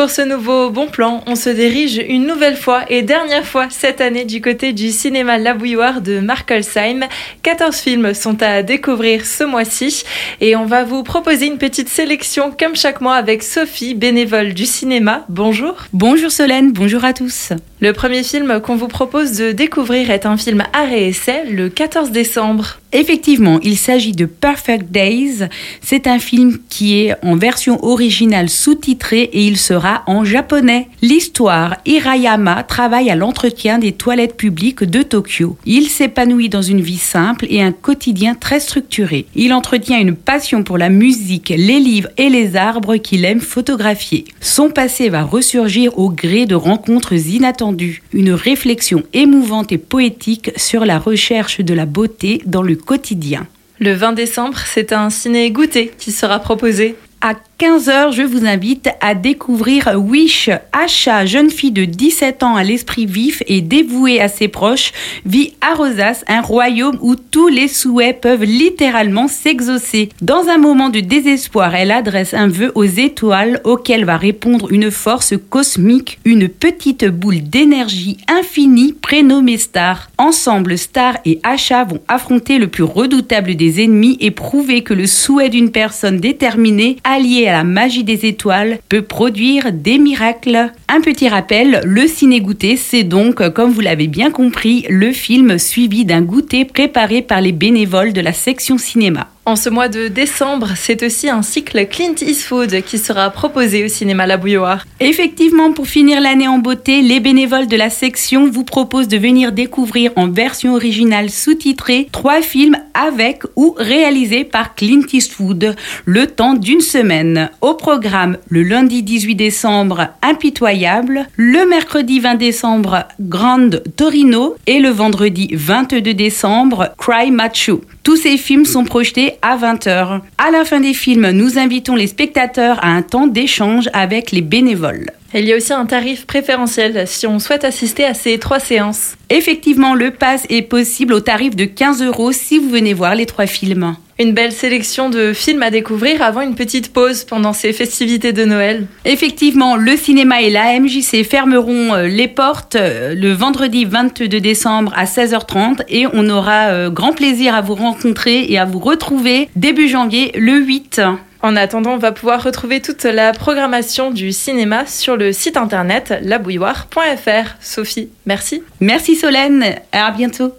Pour ce nouveau bon plan, on se dirige une nouvelle fois et dernière fois cette année du côté du cinéma La Bouilloire de Mark Olsheim. 14 films sont à découvrir ce mois-ci et on va vous proposer une petite sélection comme chaque mois avec Sophie, bénévole du cinéma. Bonjour. Bonjour Solène, bonjour à tous. Le premier film qu'on vous propose de découvrir est un film arrêt essai le 14 décembre. Effectivement, il s'agit de Perfect Days. C'est un film qui est en version originale sous-titrée et il sera en japonais. L'histoire, Hirayama travaille à l'entretien des toilettes publiques de Tokyo. Il s'épanouit dans une vie simple et un quotidien très structuré. Il entretient une passion pour la musique, les livres et les arbres qu'il aime photographier. Son passé va ressurgir au gré de rencontres inattendues. Une réflexion émouvante et poétique sur la recherche de la beauté dans le quotidien. Le 20 décembre, c'est un ciné goûter qui sera proposé. À 15h, je vous invite à découvrir Wish. Asha, jeune fille de 17 ans à l'esprit vif et dévouée à ses proches, vit à Rosas, un royaume où tous les souhaits peuvent littéralement s'exaucer. Dans un moment de désespoir, elle adresse un vœu aux étoiles auquel va répondre une force cosmique, une petite boule d'énergie infinie prénommée Star. Ensemble, Star et Asha vont affronter le plus redoutable des ennemis et prouver que le souhait d'une personne déterminée, alliée la magie des étoiles peut produire des miracles. Un petit rappel, le ciné-goûter, c'est donc, comme vous l'avez bien compris, le film suivi d'un goûter préparé par les bénévoles de la section cinéma. En ce mois de décembre, c'est aussi un cycle Clint Eastwood qui sera proposé au cinéma La Bouilloire. Effectivement, pour finir l'année en beauté, les bénévoles de la section vous proposent de venir découvrir en version originale sous-titrée trois films avec ou réalisés par Clint Eastwood le temps d'une semaine. Au programme, le lundi 18 décembre, Impitoyable, le mercredi 20 décembre, Grande Torino et le vendredi 22 décembre, Cry Machu. Tous ces films sont projetés à 20h. À la fin des films, nous invitons les spectateurs à un temps d'échange avec les bénévoles. Il y a aussi un tarif préférentiel si on souhaite assister à ces trois séances. Effectivement, le pass est possible au tarif de 15 euros si vous venez voir les trois films. Une belle sélection de films à découvrir avant une petite pause pendant ces festivités de Noël. Effectivement, le cinéma et la MJC fermeront euh, les portes euh, le vendredi 22 décembre à 16h30 et on aura euh, grand plaisir à vous rencontrer et à vous retrouver début janvier le 8. En attendant, on va pouvoir retrouver toute la programmation du cinéma sur le site internet labouilloire.fr. Sophie, merci. Merci Solène, à bientôt.